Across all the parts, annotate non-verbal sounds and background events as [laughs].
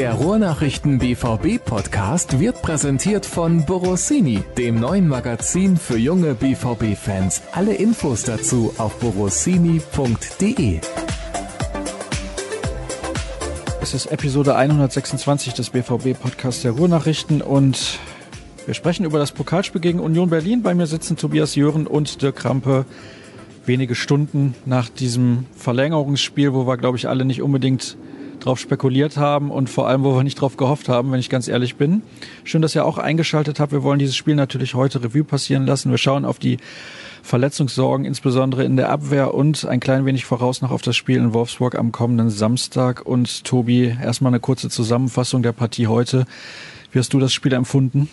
Der Ruhrnachrichten BVB Podcast wird präsentiert von Borossini, dem neuen Magazin für junge BVB Fans. Alle Infos dazu auf borossini.de. Es ist Episode 126 des BVB Podcasts der Ruhrnachrichten und wir sprechen über das Pokalspiel gegen Union Berlin. Bei mir sitzen Tobias Jören und Dirk Krampe. Wenige Stunden nach diesem Verlängerungsspiel, wo wir, glaube ich, alle nicht unbedingt drauf spekuliert haben und vor allem, wo wir nicht drauf gehofft haben, wenn ich ganz ehrlich bin. Schön, dass ihr auch eingeschaltet habt. Wir wollen dieses Spiel natürlich heute Revue passieren lassen. Wir schauen auf die Verletzungssorgen, insbesondere in der Abwehr und ein klein wenig voraus noch auf das Spiel in Wolfsburg am kommenden Samstag. Und Tobi, erstmal eine kurze Zusammenfassung der Partie heute. Wie hast du das Spiel empfunden?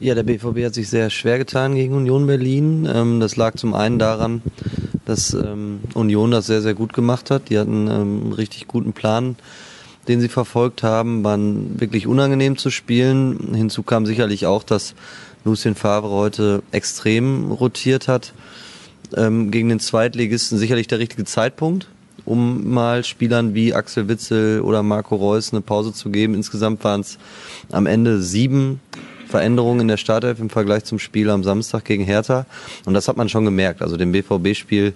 Ja, der BVB hat sich sehr schwer getan gegen Union Berlin. Ähm, das lag zum einen daran, dass ähm, Union das sehr, sehr gut gemacht hat. Die hatten ähm, einen richtig guten Plan, den sie verfolgt haben, waren wirklich unangenehm zu spielen. Hinzu kam sicherlich auch, dass Lucien Favre heute extrem rotiert hat. Ähm, gegen den Zweitligisten sicherlich der richtige Zeitpunkt, um mal Spielern wie Axel Witzel oder Marco Reus eine Pause zu geben. Insgesamt waren es am Ende sieben Veränderungen in der Startelf im Vergleich zum Spiel am Samstag gegen Hertha. Und das hat man schon gemerkt. Also dem BVB-Spiel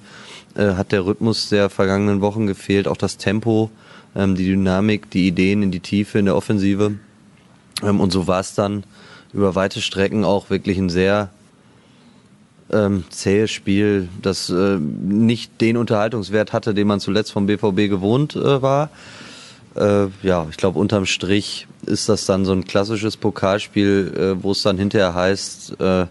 äh, hat der Rhythmus der vergangenen Wochen gefehlt, auch das Tempo, ähm, die Dynamik, die Ideen in die Tiefe in der Offensive. Ähm, und so war es dann über weite Strecken auch wirklich ein sehr ähm, zähes Spiel, das äh, nicht den Unterhaltungswert hatte, den man zuletzt vom BVB gewohnt äh, war. Äh, ja, ich glaube, unterm Strich ist das dann so ein klassisches Pokalspiel, äh, wo es dann hinterher heißt, äh,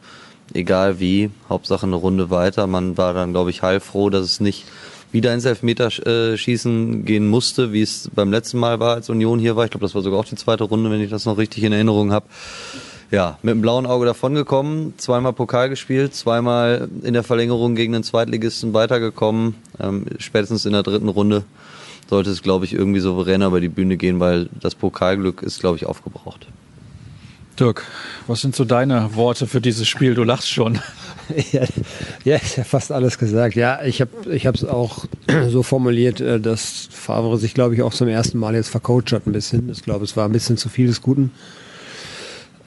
egal wie, Hauptsache eine Runde weiter. Man war dann, glaube ich, heilfroh, dass es nicht wieder ins Elfmeterschießen gehen musste, wie es beim letzten Mal war, als Union hier war. Ich glaube, das war sogar auch die zweite Runde, wenn ich das noch richtig in Erinnerung habe. Ja, mit dem blauen Auge davongekommen, zweimal Pokal gespielt, zweimal in der Verlängerung gegen den Zweitligisten weitergekommen, ähm, spätestens in der dritten Runde sollte es, glaube ich, irgendwie souveräner über die Bühne gehen, weil das Pokalglück ist, glaube ich, aufgebraucht. Dirk, was sind so deine Worte für dieses Spiel? Du lachst schon. [laughs] Ja, ja ich habe fast alles gesagt. Ja, ich habe ich es auch [clears throat] so formuliert, äh, dass Favre sich, glaube ich, auch zum ersten Mal jetzt vercoacht hat ein bisschen. Ich glaube, es war ein bisschen zu viel des Guten.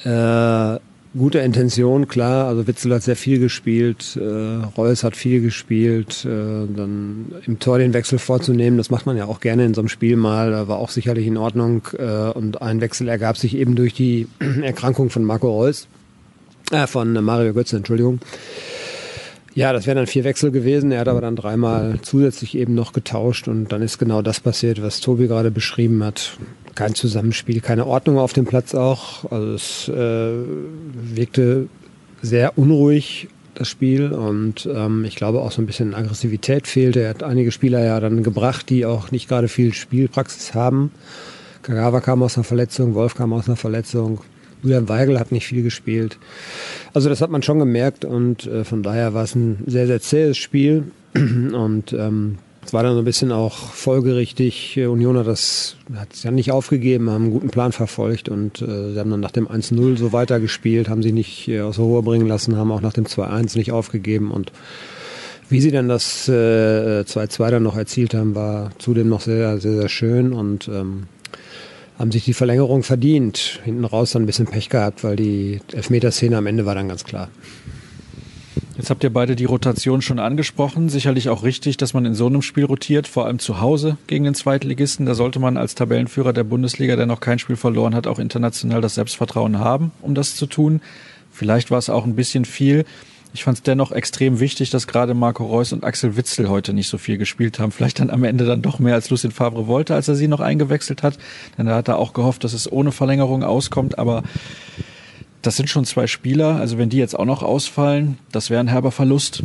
Äh, gute Intention, klar. Also Witzel hat sehr viel gespielt, äh, Reus hat viel gespielt. Äh, dann im Tor den Wechsel vorzunehmen, das macht man ja auch gerne in so einem Spiel mal. War auch sicherlich in Ordnung. Äh, und ein Wechsel ergab sich eben durch die [clears throat] Erkrankung von Marco Reus, äh, von Mario Götze, Entschuldigung. Ja, das wären dann vier Wechsel gewesen. Er hat aber dann dreimal zusätzlich eben noch getauscht und dann ist genau das passiert, was Tobi gerade beschrieben hat kein Zusammenspiel, keine Ordnung auf dem Platz auch. Also es äh, wirkte sehr unruhig, das Spiel. Und ähm, ich glaube auch so ein bisschen Aggressivität fehlte. Er hat einige Spieler ja dann gebracht, die auch nicht gerade viel Spielpraxis haben. Kagawa kam aus einer Verletzung, Wolf kam aus einer Verletzung. Julian Weigel hat nicht viel gespielt. Also das hat man schon gemerkt und äh, von daher war es ein sehr, sehr zähes Spiel. [clears throat] Und ähm, es war dann so ein bisschen auch folgerichtig. Union hat das hat es ja nicht aufgegeben, haben einen guten Plan verfolgt und äh, sie haben dann nach dem 1-0 so weitergespielt, haben sich nicht äh, aus der Ruhe bringen lassen, haben auch nach dem 2-1 nicht aufgegeben und wie sie dann das äh, 2-2 dann noch erzielt haben, war zudem noch sehr, sehr, sehr schön und ähm, haben sich die Verlängerung verdient. Hinten raus dann ein bisschen Pech gehabt, weil die Elfmeterszene am Ende war dann ganz klar. Jetzt habt ihr beide die Rotation schon angesprochen. Sicherlich auch richtig, dass man in so einem Spiel rotiert, vor allem zu Hause gegen den Zweitligisten. Da sollte man als Tabellenführer der Bundesliga, der noch kein Spiel verloren hat, auch international das Selbstvertrauen haben, um das zu tun. Vielleicht war es auch ein bisschen viel. Ich fand es dennoch extrem wichtig, dass gerade Marco Reus und Axel Witzel heute nicht so viel gespielt haben. Vielleicht dann am Ende dann doch mehr, als Lucien Favre wollte, als er sie noch eingewechselt hat. Denn er hat da auch gehofft, dass es ohne Verlängerung auskommt. Aber das sind schon zwei Spieler. Also wenn die jetzt auch noch ausfallen, das wäre ein herber Verlust.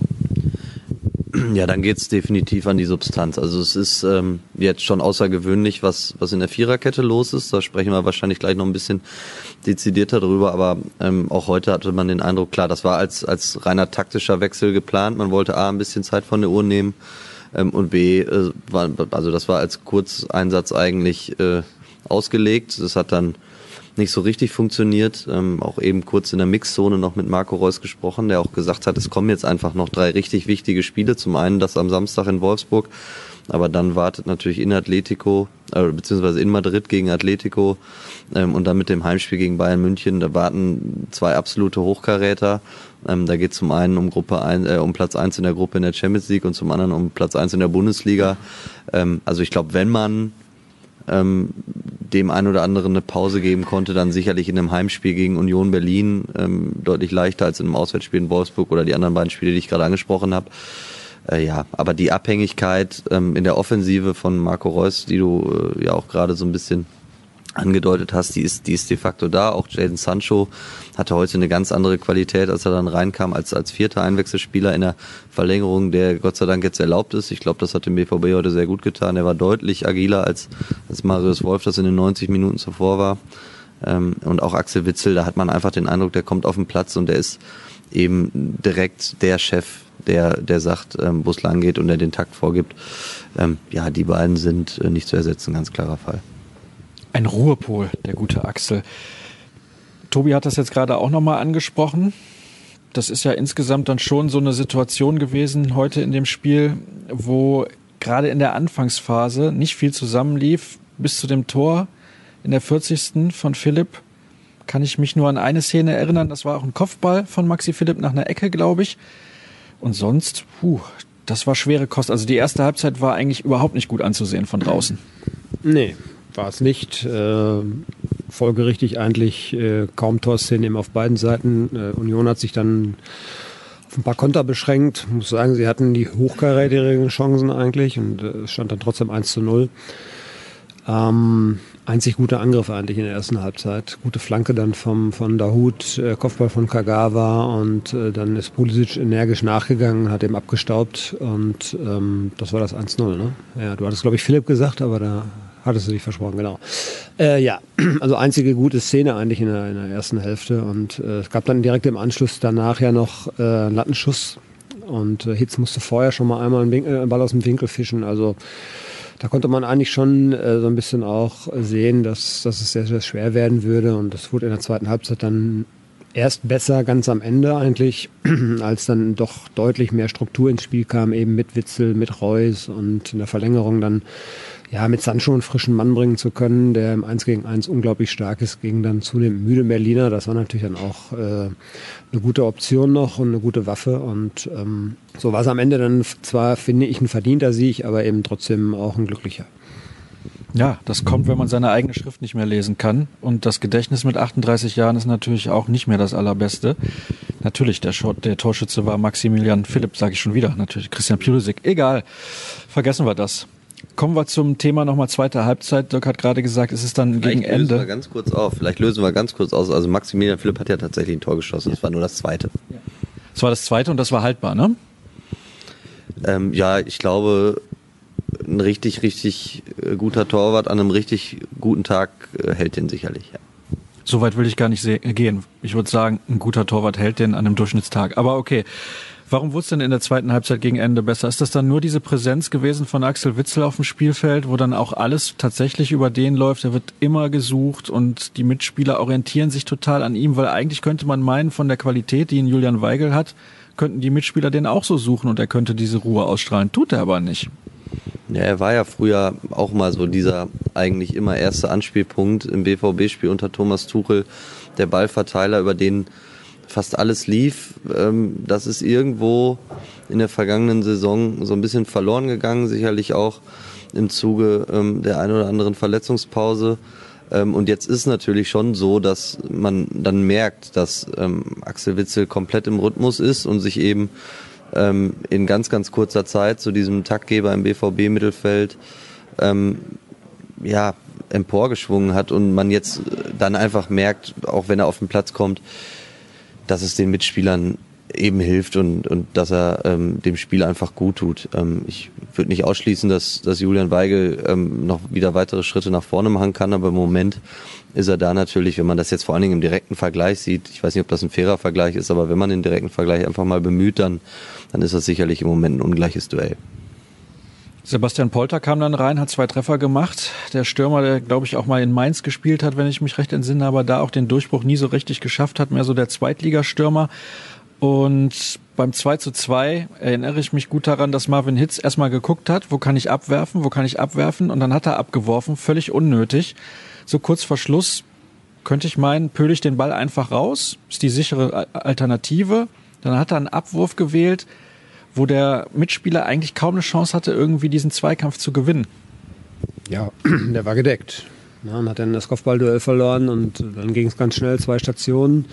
[clears throat] Ja, dann geht's definitiv an die Substanz. Also es ist ähm, jetzt schon außergewöhnlich, was, was in der Viererkette los ist. Da sprechen wir wahrscheinlich gleich noch ein bisschen dezidierter drüber. Aber ähm, auch heute hatte man den Eindruck, klar, das war als, als reiner taktischer Wechsel geplant. Man wollte A, ein bisschen Zeit von der Uhr nehmen ähm, und B, äh, war, also das war als Kurzeinsatz eigentlich äh, ausgelegt. Das hat dann nicht so richtig funktioniert. Ähm, auch eben kurz in der Mixzone noch mit Marco Reus gesprochen, der auch gesagt hat, es kommen jetzt einfach noch drei richtig wichtige Spiele. Zum einen das am Samstag in Wolfsburg, aber dann wartet natürlich in Atletico, äh, beziehungsweise in Madrid gegen Atletico ähm, und dann mit dem Heimspiel gegen Bayern München. Da warten zwei absolute Hochkaräter. Ähm, da geht es zum einen um Gruppe ein, äh, um Platz eins in der Gruppe in der Champions League und zum anderen um Platz eins in der Bundesliga. Ähm, also ich glaube, wenn man ähm, dem einen oder anderen eine Pause geben konnte, dann sicherlich in einem Heimspiel gegen Union Berlin ähm, deutlich leichter als in einem Auswärtsspiel in Wolfsburg oder die anderen beiden Spiele, die ich gerade angesprochen habe. Äh, ja, aber die Abhängigkeit ähm, in der Offensive von Marco Reus, die du äh, ja auch gerade so ein bisschen angedeutet hast, die ist, die ist de facto da. Auch Jaden Sancho hatte heute eine ganz andere Qualität, als er dann reinkam, als, als vierter Einwechselspieler in der Verlängerung, der Gott sei Dank jetzt erlaubt ist. Ich glaube, das hat dem BVB heute sehr gut getan. Er war deutlich agiler als, als Marius Wolf, das in den 90 Minuten zuvor war. Ähm, und auch Axel Witzel, da hat man einfach den Eindruck, der kommt auf den Platz und der ist eben direkt der Chef, der, der sagt, ähm, wo es lang geht und der den Takt vorgibt. Ähm, ja, die beiden sind äh, nicht zu ersetzen, ganz klarer Fall. Ein Ruhepol, der gute Axel. Tobi hat das jetzt gerade auch nochmal angesprochen. Das ist ja insgesamt dann schon so eine Situation gewesen heute in dem Spiel, wo gerade in der Anfangsphase nicht viel zusammenlief bis zu dem Tor in der 40. von Philipp. Kann ich mich nur an eine Szene erinnern, das war auch ein Kopfball von Maxi Philipp nach einer Ecke, glaube ich. Und sonst, puh, das war schwere Kost. Also die erste Halbzeit war eigentlich überhaupt nicht gut anzusehen von draußen. Nee, war es nicht. Äh, folgerichtig eigentlich äh, kaum Torszenen auf beiden Seiten. Äh, Union hat sich dann auf ein paar Konter beschränkt. Ich muss sagen, sie hatten die hochkarätigen Chancen eigentlich und äh, es stand dann trotzdem 1 zu 0. Ähm, einzig guter Angriff eigentlich in der ersten Halbzeit. Gute Flanke dann vom, von Dahut, äh, Kopfball von Kagawa und äh, dann ist Pulisic energisch nachgegangen, hat eben abgestaubt und ähm, das war das 1-0. Ne? Ja, du hattest glaube ich Philipp gesagt, aber da Hattest du dich versprochen, genau. Äh, ja, [clears throat] also einzige gute Szene eigentlich in der, in der ersten Hälfte. Und äh, es gab dann direkt im Anschluss danach ja noch äh, einen Lattenschuss. Und äh, Hitz musste vorher schon mal einmal einen, Winkel, einen Ball aus dem Winkel fischen. Also da konnte man eigentlich schon äh, so ein bisschen auch sehen, dass, dass es sehr, sehr schwer werden würde. Und das wurde in der zweiten Halbzeit dann erst besser ganz am Ende eigentlich, [clears throat] als dann doch deutlich mehr Struktur ins Spiel kam, eben mit Witzel, mit Reus und in der Verlängerung dann ja, mit Sancho einen frischen Mann bringen zu können, der im 1 gegen 1 unglaublich stark ist, gegen dann zunehmend müde Berliner. Das war natürlich dann auch äh, eine gute Option noch und eine gute Waffe. Und ähm, so war es am Ende dann zwar, finde ich, ein verdienter Sieg, aber eben trotzdem auch ein glücklicher. Ja, das kommt, wenn man seine eigene Schrift nicht mehr lesen kann. Und das Gedächtnis mit 38 Jahren ist natürlich auch nicht mehr das allerbeste. Natürlich, der, der Torschütze war Maximilian Philipp, sage ich schon wieder. Natürlich Christian Pulisic. Egal, vergessen wir das. Kommen wir zum Thema nochmal zweite Halbzeit. Dirk hat gerade gesagt, es ist dann Vielleicht gegen Ende. Lösen wir ganz kurz auf. Vielleicht lösen wir ganz kurz aus. Also Maximilian Philipp hat ja tatsächlich ein Tor geschossen. Ja. Das war nur das zweite. Das war das zweite und das war haltbar, ne? Ähm, ja, ich glaube, ein richtig, richtig äh, guter Torwart an einem richtig guten Tag äh, hält den sicherlich. Ja. Soweit will ich gar nicht gehen. Ich würde sagen, ein guter Torwart hält den an einem Durchschnittstag. Aber okay. Warum wurde es denn in der zweiten Halbzeit gegen Ende besser? Ist das dann nur diese Präsenz gewesen von Axel Witzel auf dem Spielfeld, wo dann auch alles tatsächlich über den läuft? Er wird immer gesucht und die Mitspieler orientieren sich total an ihm, weil eigentlich könnte man meinen, von der Qualität, die ihn Julian Weigel hat, könnten die Mitspieler den auch so suchen und er könnte diese Ruhe ausstrahlen. Tut er aber nicht. Ja, er war ja früher auch mal so dieser eigentlich immer erste Anspielpunkt im BVB-Spiel unter Thomas Tuchel, der Ballverteiler, über den fast alles lief. Ähm, das ist irgendwo in der vergangenen Saison so ein bisschen verloren gegangen, sicherlich auch im Zuge ähm, der ein oder anderen Verletzungspause. Ähm, und jetzt ist natürlich schon so, dass man dann merkt, dass Axel Witzel komplett im Rhythmus ist und sich eben in ganz, ganz kurzer Zeit zu diesem Taktgeber im BVB-Mittelfeld ja, emporgeschwungen hat und man jetzt dann einfach merkt, auch wenn er auf den Platz kommt, dass es den Mitspielern eben hilft und, und dass er ähm, dem Spiel einfach gut tut. Ähm, ich würde nicht ausschließen, dass, dass Julian Weigel ähm, noch wieder weitere Schritte nach vorne machen kann, aber im Moment ist er da natürlich, wenn man das jetzt vor allen Dingen im direkten Vergleich sieht, ich weiß nicht, ob das ein fairer Vergleich ist, aber wenn man den direkten Vergleich einfach mal bemüht, dann, dann ist das sicherlich im Moment ein ungleiches Duell. Sebastian Polter kam dann rein, hat zwei Treffer gemacht. Der Stürmer, der glaube ich auch mal in Mainz gespielt hat, wenn ich mich recht entsinne, aber da auch den Durchbruch nie so richtig geschafft hat, mehr so der Zweitligastürmer. Und beim 2 zu 2 erinnere ich mich gut daran, dass Marvin Hitz erstmal geguckt hat, wo kann ich abwerfen, wo kann ich abwerfen und dann hat er abgeworfen, völlig unnötig. So kurz vor Schluss könnte ich meinen, pöle ich den Ball einfach raus, ist die sichere Alternative. Dann hat er einen Abwurf gewählt, wo der Mitspieler eigentlich kaum eine Chance hatte, irgendwie diesen Zweikampf zu gewinnen. Ja, [clears throat] der war gedeckt. Ja, und hat dann das Kopfballduell verloren und dann ging es ganz schnell, zwei Stationen.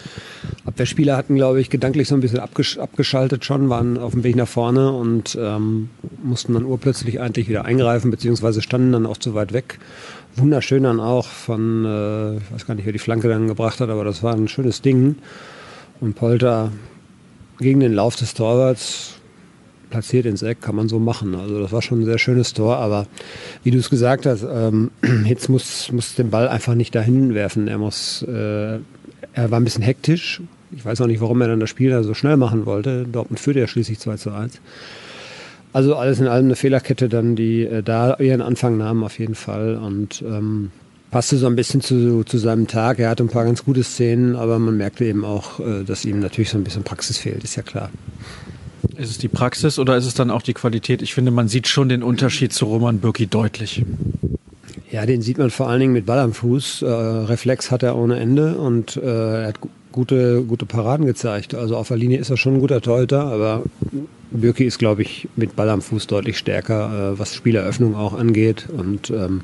Abwehrspieler hatten, glaube ich, gedanklich so ein bisschen abgesch abgeschaltet schon, waren auf dem Weg nach vorne und ähm, mussten dann urplötzlich eigentlich wieder eingreifen, beziehungsweise standen dann auch zu weit weg. Wunderschön dann auch von, äh, ich weiß gar nicht, wer die Flanke dann gebracht hat, aber das war ein schönes Ding. Und Polter gegen den Lauf des Torwarts platziert ins Eck, kann man so machen. Also das war schon ein sehr schönes Tor, aber wie du es gesagt hast, ähm, [clears throat] Hitz muss, muss den Ball einfach nicht dahin werfen. Er muss, äh, er war ein bisschen hektisch. Ich weiß auch nicht, warum er dann das Spiel da so schnell machen wollte. Dortmund führte ja schließlich 2 zu 1. Also alles in allem eine Fehlerkette dann, die äh, da ihren Anfang nahmen auf jeden Fall und ähm, passte so ein bisschen zu, zu seinem Tag. Er hatte ein paar ganz gute Szenen, aber man merkte eben auch, äh, dass ihm natürlich so ein bisschen Praxis fehlt, ist ja klar. Ist es die Praxis oder ist es dann auch die Qualität? Ich finde, man sieht schon den Unterschied zu Roman Birki deutlich. Ja, den sieht man vor allen Dingen mit Ball am Fuß. Äh, Reflex hat er ohne Ende und äh, er hat gute, gute Paraden gezeigt. Also auf der Linie ist er schon ein guter Torhüter, aber Birki ist, glaube ich, mit Ball am Fuß deutlich stärker, äh, was Spieleröffnung auch angeht. Und ähm,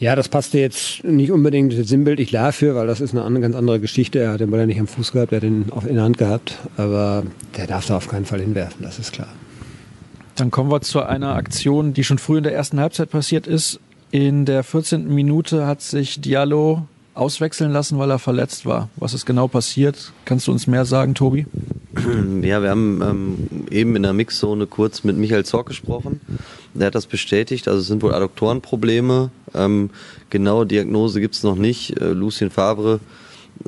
ja, das passte jetzt nicht unbedingt sinnbildlich dafür, weil das ist eine ganz andere Geschichte. Er hat den Ball ja nicht am Fuß gehabt, er hat den in der Hand gehabt. Aber der darf da auf keinen Fall hinwerfen, das ist klar. Dann kommen wir zu einer Aktion, die schon früh in der ersten Halbzeit passiert ist. In der 14. Minute hat sich Diallo auswechseln lassen, weil er verletzt war. Was ist genau passiert? Kannst du uns mehr sagen, Tobi? [clears throat] Ja, wir haben ähm, eben in der Mixzone kurz mit Michael Zorc gesprochen. Der hat das bestätigt. Also es sind wohl Adduktorenprobleme. Ähm, genaue Diagnose gibt's noch nicht. Äh, Lucien Favre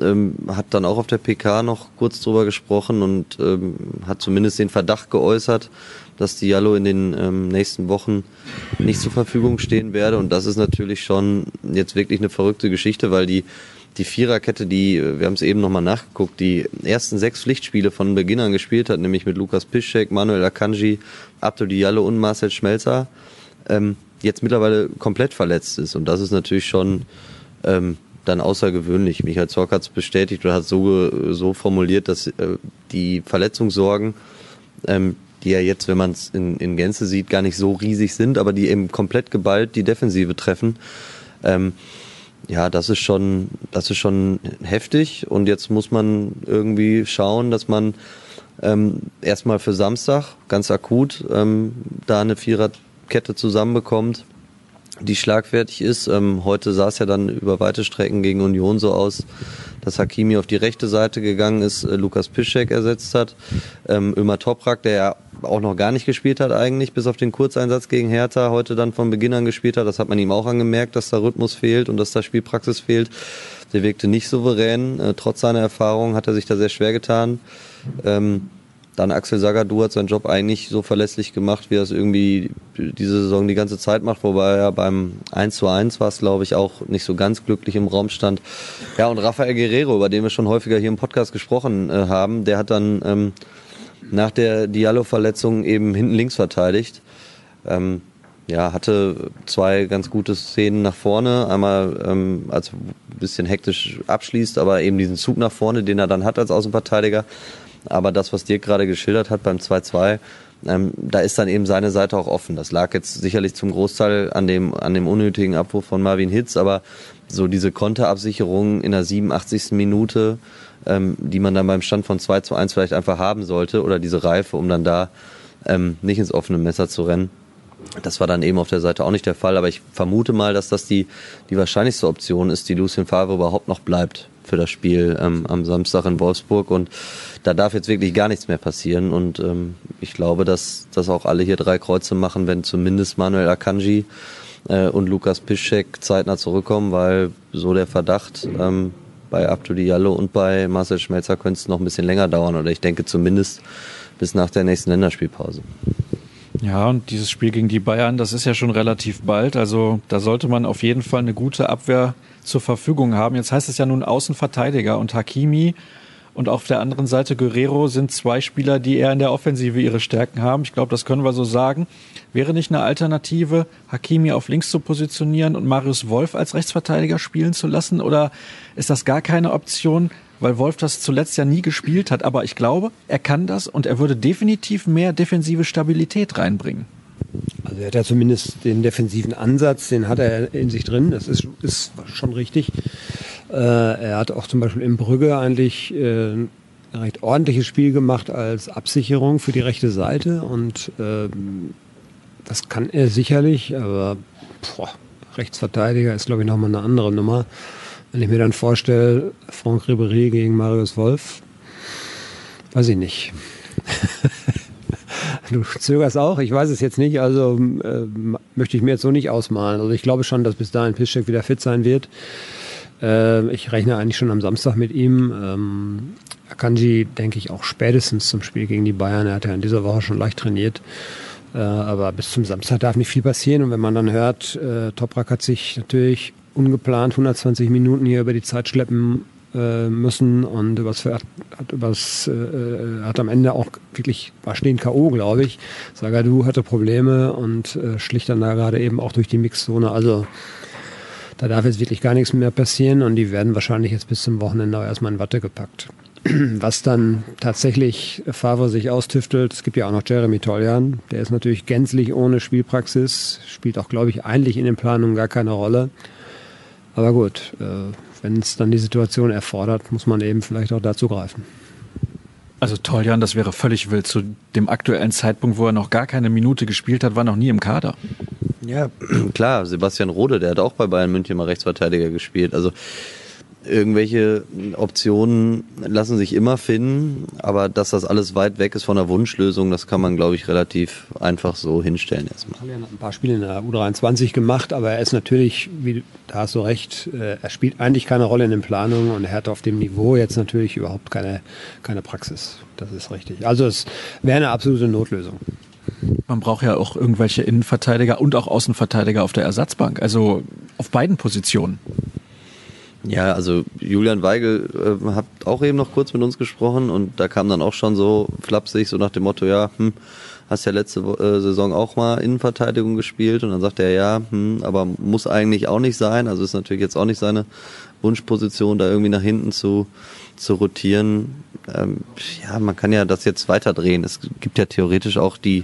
ähm, hat dann auch auf der PK noch kurz drüber gesprochen und ähm, hat zumindest den Verdacht geäußert, dass Diallo in den ähm, nächsten Wochen nicht zur Verfügung stehen werde. Und das ist natürlich schon jetzt wirklich eine verrückte Geschichte, weil die die Viererkette, die, wir haben es eben nochmal nachgeguckt, die ersten sechs Pflichtspiele von Beginn an gespielt hat, nämlich mit Lukas Piszczek, Manuel Akanji, Abdul Diallo und Marcel Schmelzer, ähm, jetzt mittlerweile komplett verletzt ist. Und das ist natürlich schon ähm, dann außergewöhnlich. Michael Zorc hat es bestätigt oder hat so, so formuliert, dass äh, die Verletzungssorgen, ähm, die ja jetzt, wenn man es in, in Gänze sieht, gar nicht so riesig sind, aber die eben komplett geballt die Defensive treffen. Ähm, ja, das ist schon, das ist schon heftig. Und jetzt muss man irgendwie schauen, dass man ähm, erstmal für Samstag ganz akut ähm, da eine Viererkette zusammenbekommt, die schlagfertig ist. Ähm, heute sah es ja dann über weite Strecken gegen Union so aus, dass Hakimi auf die rechte Seite gegangen ist, äh, Lukas Piszek ersetzt hat. Ähm, Ömer Toprak, der ja auch noch gar nicht gespielt hat eigentlich, bis auf den Kurzeinsatz gegen Hertha, heute dann von Beginn an gespielt hat. Das hat man ihm auch angemerkt, dass da Rhythmus fehlt und dass da Spielpraxis fehlt. Der wirkte nicht souverän. Äh, trotz seiner Erfahrung hat er sich da sehr schwer getan. Ähm, dann Axel Sagadou hat seinen Job eigentlich so verlässlich gemacht, wie er es irgendwie diese Saison die ganze Zeit macht, wobei er beim 1 zu 1 war es, glaube ich, auch nicht so ganz glücklich im Raum stand. Ja, und Rafael Guerrero, über den wir schon häufiger hier im Podcast gesprochen äh, haben, der hat dann ähm, nach der Diallo-Verletzung eben hinten links verteidigt. Ähm, ja, hatte zwei ganz gute Szenen nach vorne. Einmal, ähm, als ein bisschen hektisch abschließt, aber eben diesen Zug nach vorne, den er dann hat als Außenverteidiger. Aber das, was Dirk gerade geschildert hat beim 2-2, ähm, da ist dann eben seine Seite auch offen. Das lag jetzt sicherlich zum Großteil an dem, an dem unnötigen Abwurf von Marvin Hitz, aber so diese Konterabsicherung in der 87. Minute, ähm, die man dann beim Stand von 2 zu 1 vielleicht einfach haben sollte, oder diese Reife, um dann da ähm, nicht ins offene Messer zu rennen. Das war dann eben auf der Seite auch nicht der Fall, aber ich vermute mal, dass das die, die wahrscheinlichste Option ist, die Lucien Favre überhaupt noch bleibt für das Spiel ähm, am Samstag in Wolfsburg. Und da darf jetzt wirklich gar nichts mehr passieren. Und ähm, ich glaube, dass, dass auch alle hier drei Kreuze machen, wenn zumindest Manuel Akanji äh, und Lukas Piszczek zeitnah zurückkommen, weil so der Verdacht ähm, bei Abdul Diallo und bei Marcel Schmelzer könnte es noch ein bisschen länger dauern. Oder ich denke zumindest bis nach der nächsten Länderspielpause. Ja, und dieses Spiel gegen die Bayern, das ist ja schon relativ bald. Also da sollte man auf jeden Fall eine gute Abwehr zur Verfügung haben. Jetzt heißt es ja nun Außenverteidiger und Hakimi und auf der anderen Seite Guerrero sind zwei Spieler, die eher in der Offensive ihre Stärken haben. Ich glaube, das können wir so sagen. Wäre nicht eine Alternative, Hakimi auf links zu positionieren und Marius Wolf als Rechtsverteidiger spielen zu lassen? Oder ist das gar keine Option, weil Wolf das zuletzt ja nie gespielt hat? Aber ich glaube, er kann das und er würde definitiv mehr defensive Stabilität reinbringen. Also er hat ja zumindest den defensiven Ansatz, den hat er in sich drin. Das ist, ist schon richtig. Äh, er hat auch zum Beispiel in Brügge eigentlich äh, ein recht ordentliches Spiel gemacht als Absicherung für die rechte Seite und ähm, das kann er sicherlich, aber boah, Rechtsverteidiger ist glaube ich nochmal eine andere Nummer. Wenn ich mir dann vorstelle, Franck Ribéry gegen Marius Wolf, weiß ich nicht. [laughs] Du zögerst auch, ich weiß es jetzt nicht, also äh, möchte ich mir jetzt so nicht ausmalen. Also ich glaube schon, dass bis dahin Piszczek wieder fit sein wird. Äh, ich rechne eigentlich schon am Samstag mit ihm. Ähm, Akanji denke ich auch spätestens zum Spiel gegen die Bayern. Er hat ja in dieser Woche schon leicht trainiert. Äh, aber bis zum Samstag darf nicht viel passieren. Und wenn man dann hört, äh, Toprak hat sich natürlich ungeplant 120 Minuten hier über die Zeit schleppen äh, müssen und übers, hat, übers, äh, hat am Ende auch wirklich, war stehen K.O., glaube ich. Sagadu hatte Probleme und äh, schlich dann da gerade eben auch durch die Mixzone. Also da darf jetzt wirklich gar nichts mehr passieren und die werden wahrscheinlich jetzt bis zum Wochenende auch erstmal in Watte gepackt. [clears throat] Was dann tatsächlich Favre sich austüftelt, es gibt ja auch noch Jeremy Toljan, der ist natürlich gänzlich ohne Spielpraxis, spielt auch, glaube ich, eigentlich in den Planungen gar keine Rolle. Aber gut, äh, wenn es dann die Situation erfordert, muss man eben vielleicht auch dazu greifen. Also Toljan, das wäre völlig wild. Zu dem aktuellen Zeitpunkt, wo er noch gar keine Minute gespielt hat, war noch nie im Kader. Ja, [clears throat] klar. Sebastian Rode, der hat auch bei Bayern München mal Rechtsverteidiger gespielt. Also irgendwelche Optionen lassen sich immer finden, aber dass das alles weit weg ist von der Wunschlösung, das kann man, glaube ich, relativ einfach so hinstellen erstmal. Er hat ein paar Spiele in der U23 gemacht, aber er ist natürlich, wie, da hast du recht, äh, er spielt eigentlich keine Rolle in den Planungen und er hat auf dem Niveau jetzt natürlich überhaupt keine, keine Praxis. Das ist richtig. Also es wäre eine absolute Notlösung. Man braucht ja auch irgendwelche Innenverteidiger und auch Außenverteidiger auf der Ersatzbank, also auf beiden Positionen. Ja, also Julian Weigel äh, hat auch eben noch kurz mit uns gesprochen und da kam dann auch schon so flapsig, so nach dem Motto, ja, hm, hast ja letzte äh, Saison auch mal Innenverteidigung gespielt und dann sagt er, ja, hm, aber muss eigentlich auch nicht sein, also ist natürlich jetzt auch nicht seine Wunschposition, da irgendwie nach hinten zu, zu rotieren. Ähm, ja, man kann ja das jetzt weiterdrehen. Es gibt ja theoretisch auch die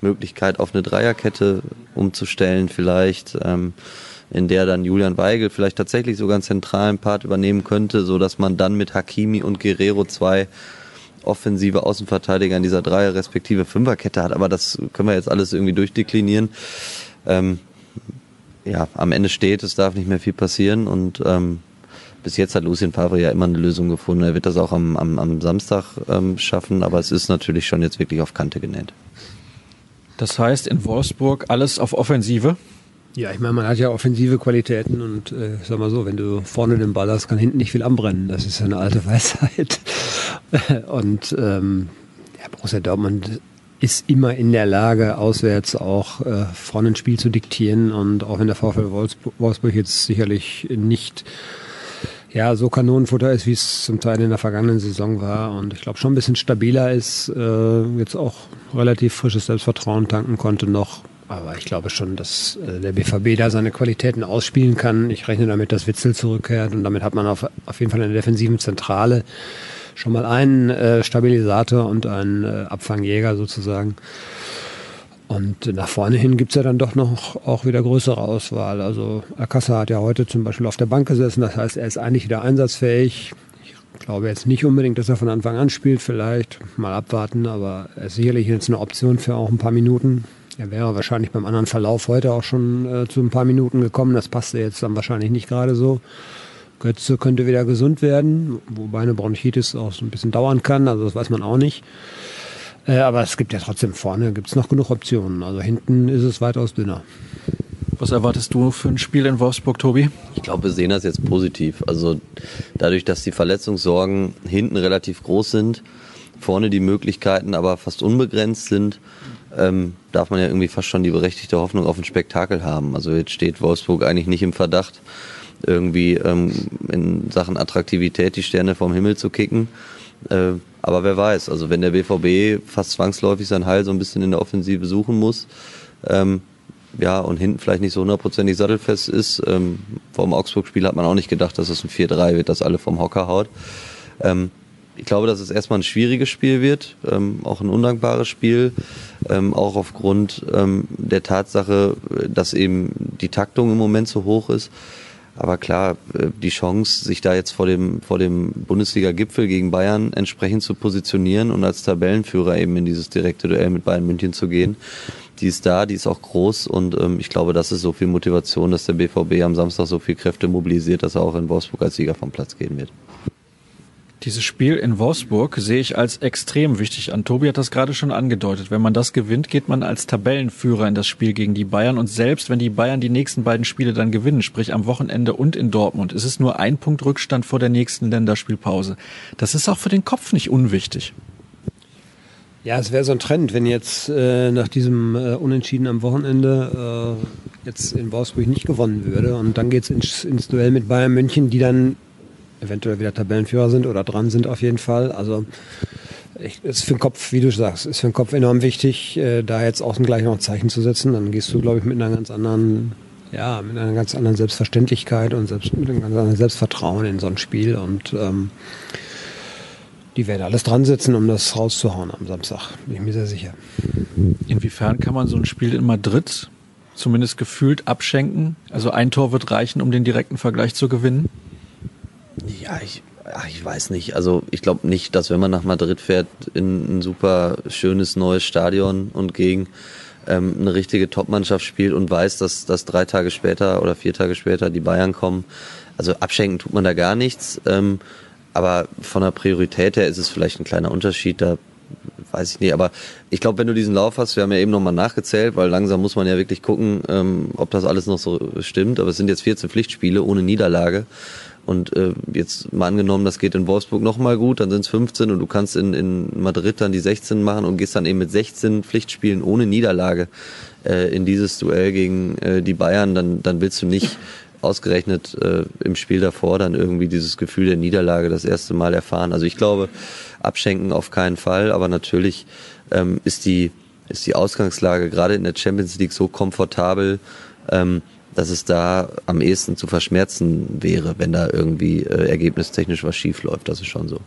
Möglichkeit, auf eine Dreierkette umzustellen vielleicht. Ähm, in der dann Julian Weigel vielleicht tatsächlich sogar einen zentralen Part übernehmen könnte, so dass man dann mit Hakimi und Guerrero zwei offensive Außenverteidiger in dieser Dreier respektive Fünferkette hat. Aber das können wir jetzt alles irgendwie durchdeklinieren. Ähm, ja, am Ende steht, es darf nicht mehr viel passieren und ähm, bis jetzt hat Lucien Favre ja immer eine Lösung gefunden. Er wird das auch am, am, am Samstag ähm, schaffen, aber es ist natürlich schon jetzt wirklich auf Kante genäht. Das heißt in Wolfsburg alles auf Offensive? Ja, ich meine, man hat ja offensive Qualitäten und äh, sag mal so, wenn du vorne den Ball hast, kann hinten nicht viel anbrennen. Das ist ja eine alte [laughs] Weisheit. und ähm, ja, Borussia Dortmund ist immer in der Lage, auswärts auch äh, vorne ein Spiel zu diktieren. Und auch wenn der VfL Wolfsburg, jetzt sicherlich nicht ja, so Kanonenfutter ist, wie es zum Teil in der vergangenen Saison war. Und ich glaube schon ein bisschen stabiler ist, äh, jetzt auch relativ frisches Selbstvertrauen tanken konnte noch. Aber ich glaube schon, dass äh, der BVB da seine Qualitäten ausspielen kann. Ich rechne damit, dass Witzel zurückkehrt und damit hat man auf, auf jeden Fall in der defensiven Zentrale schon mal einen äh, Stabilisator und einen äh, Abfangjäger sozusagen. Und nach vorne hin gibt's ja dann doch noch auch wieder größere Auswahl. Also Akassa hat ja heute zum Beispiel auf der Bank gesessen, das heißt, er ist eigentlich wieder einsatzfähig. Ich glaube jetzt nicht unbedingt, dass er von Anfang an spielt, vielleicht mal abwarten, aber er ist sicherlich jetzt eine Option für auch ein paar Minuten. Er wäre wahrscheinlich beim anderen Verlauf heute auch schon äh, zu ein paar Minuten gekommen. Das passte jetzt dann wahrscheinlich nicht gerade so. Götze könnte wieder gesund werden, wobei eine Bronchitis auch so ein bisschen dauern kann. Also das weiß man auch nicht. Äh, aber es gibt ja trotzdem vorne gibt's noch genug Optionen. Also hinten ist es weitaus dünner. Was erwartest du für ein Spiel in Wolfsburg, Tobi? Ich glaube, wir sehen das jetzt positiv. Also dadurch, dass die Verletzungssorgen hinten relativ groß sind, vorne die Möglichkeiten aber fast unbegrenzt sind, ähm, darf man ja irgendwie fast schon die berechtigte Hoffnung auf ein Spektakel haben. Also jetzt steht Wolfsburg eigentlich nicht im Verdacht, irgendwie ähm, in Sachen Attraktivität die Sterne vom Himmel zu kicken. Äh, aber wer weiß, also wenn der BVB fast zwangsläufig sein Heil so ein bisschen in der Offensive suchen muss, ähm, ja, und hinten vielleicht nicht so hundertprozentig sattelfest ist. Ähm, vor dem Augsburg-Spiel hat man auch nicht gedacht, dass es ein 4-3 wird, das alle vom Hocker haut. Ähm, ich glaube, dass es erstmal ein schwieriges Spiel wird, ähm, auch ein undankbares Spiel, ähm, auch aufgrund ähm, der Tatsache, dass eben die Taktung im Moment so hoch ist. Aber klar, äh, die Chance, sich da jetzt vor dem, vor dem Bundesliga-Gipfel gegen Bayern entsprechend zu positionieren und als Tabellenführer eben in dieses direkte Duell mit Bayern München zu gehen, die ist da, die ist auch groß und ähm, ich glaube, das ist so viel Motivation, dass der BVB am Samstag so viel Kräfte mobilisiert, dass er auch in Wolfsburg als Sieger vom Platz gehen wird. Dieses Spiel in Wolfsburg sehe ich als extrem wichtig an. Tobi hat das gerade schon angedeutet. Wenn man das gewinnt, geht man als Tabellenführer in das Spiel gegen die Bayern. Und selbst wenn die Bayern die nächsten beiden Spiele dann gewinnen, sprich am Wochenende und in Dortmund, ist es nur ein Punkt Rückstand vor der nächsten Länderspielpause. Das ist auch für den Kopf nicht unwichtig. Ja, es wäre so ein Trend, wenn jetzt äh, nach diesem äh, Unentschieden am Wochenende äh, jetzt in Wolfsburg nicht gewonnen würde. Und dann geht es ins, ins Duell mit Bayern München, die dann eventuell wieder Tabellenführer sind oder dran sind auf jeden Fall. Also ich, ist für den Kopf, wie du sagst, ist für den Kopf enorm wichtig, äh, da jetzt auch gleich noch ein Zeichen zu setzen. Dann gehst du, glaube ich, mit einer ganz anderen, ja, mit einer ganz anderen Selbstverständlichkeit und selbst, mit einem ganz anderen Selbstvertrauen in so ein Spiel und ähm, die werden alles dran setzen, um das rauszuhauen am Samstag. Bin ich mir sehr sicher. Inwiefern kann man so ein Spiel in Madrid zumindest gefühlt abschenken? Also ein Tor wird reichen, um den direkten Vergleich zu gewinnen? Ja, ich, ich weiß nicht. Also ich glaube nicht, dass wenn man nach Madrid fährt, in ein super schönes neues Stadion und gegen ähm, eine richtige Topmannschaft spielt und weiß, dass, dass drei Tage später oder vier Tage später die Bayern kommen. Also abschenken tut man da gar nichts. Ähm, aber von der Priorität her ist es vielleicht ein kleiner Unterschied. Da weiß ich nicht. Aber ich glaube, wenn du diesen Lauf hast, wir haben ja eben nochmal nachgezählt, weil langsam muss man ja wirklich gucken, ähm, ob das alles noch so stimmt. Aber es sind jetzt 14 Pflichtspiele ohne Niederlage. Und äh, jetzt mal angenommen, das geht in Wolfsburg nochmal gut, dann sind es 15 und du kannst in, in Madrid dann die 16 machen und gehst dann eben mit 16 Pflichtspielen ohne Niederlage äh, in dieses Duell gegen äh, die Bayern, dann, dann willst du nicht [laughs] ausgerechnet äh, im Spiel davor dann irgendwie dieses Gefühl der Niederlage das erste Mal erfahren. Also ich glaube, abschenken auf keinen Fall, aber natürlich ähm, ist die ist die Ausgangslage gerade in der Champions League so komfortabel, ähm, dass es da am ehesten zu verschmerzen wäre, wenn da irgendwie äh, ergebnistechnisch was schief läuft. Das ist schon so.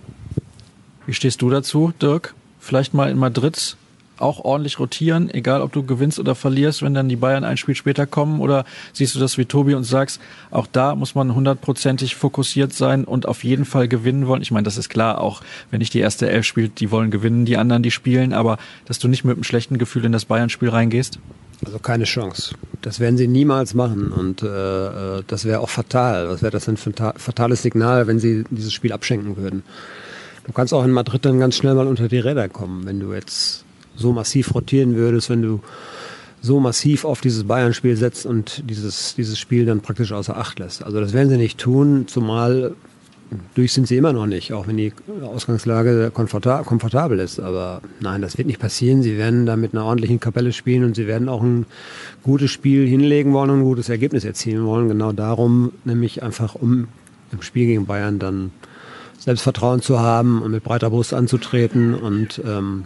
Wie stehst du dazu, Dirk? Vielleicht mal in Madrid auch ordentlich rotieren, egal ob du gewinnst oder verlierst, wenn dann die Bayern ein Spiel später kommen? Oder siehst du das wie Tobi und sagst, auch da muss man hundertprozentig fokussiert sein und auf jeden Fall gewinnen wollen? Ich meine, das ist klar, auch wenn nicht die erste Elf spielt, die wollen gewinnen, die anderen, die spielen, aber dass du nicht mit einem schlechten Gefühl in das Bayern-Spiel reingehst? Also keine Chance. Das werden sie niemals machen und äh, äh das wäre auch fatal. Was wäre das denn für ein fatales Signal, wenn sie dieses Spiel abschenken würden? Du kannst auch in Madrid dann ganz schnell mal unter die Räder kommen, wenn du jetzt so massiv rotieren würdest, wenn du so massiv auf dieses Bayern-Spiel setzt und dieses, dieses Spiel dann praktisch außer Acht lässt. Also das werden sie nicht tun, zumal durch sind sie immer noch nicht, auch wenn die Ausgangslage komfortabel ist. Aber nein, das wird nicht passieren. Sie werden da mit einer ordentlichen Kapelle spielen und sie werden auch ein gutes Spiel hinlegen wollen und ein gutes Ergebnis erzielen wollen. Genau darum, nämlich einfach um im Spiel gegen Bayern dann Selbstvertrauen zu haben und mit breiter Brust anzutreten und ähm,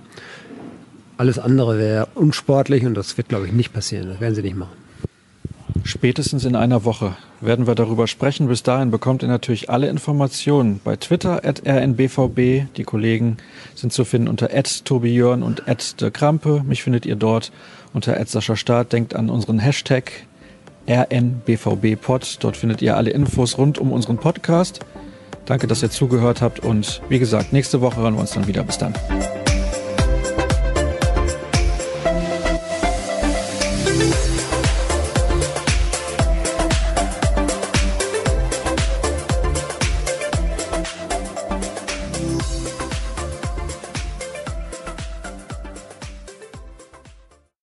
alles andere wäre unsportlich und das wird, glaube ich, nicht passieren. Das werden sie nicht machen. Spätestens in einer Woche werden wir darüber sprechen. Bis dahin bekommt ihr natürlich alle Informationen bei Twitter at rnbvb. Die Kollegen sind zu finden unter @tobijörn und @de Mich findet ihr dort unter Staat. Denkt an unseren Hashtag rnbvbpod. Dort findet ihr alle Infos rund um unseren Podcast. Danke, dass ihr zugehört habt und wie gesagt, nächste Woche hören wir uns dann wieder. Bis dann.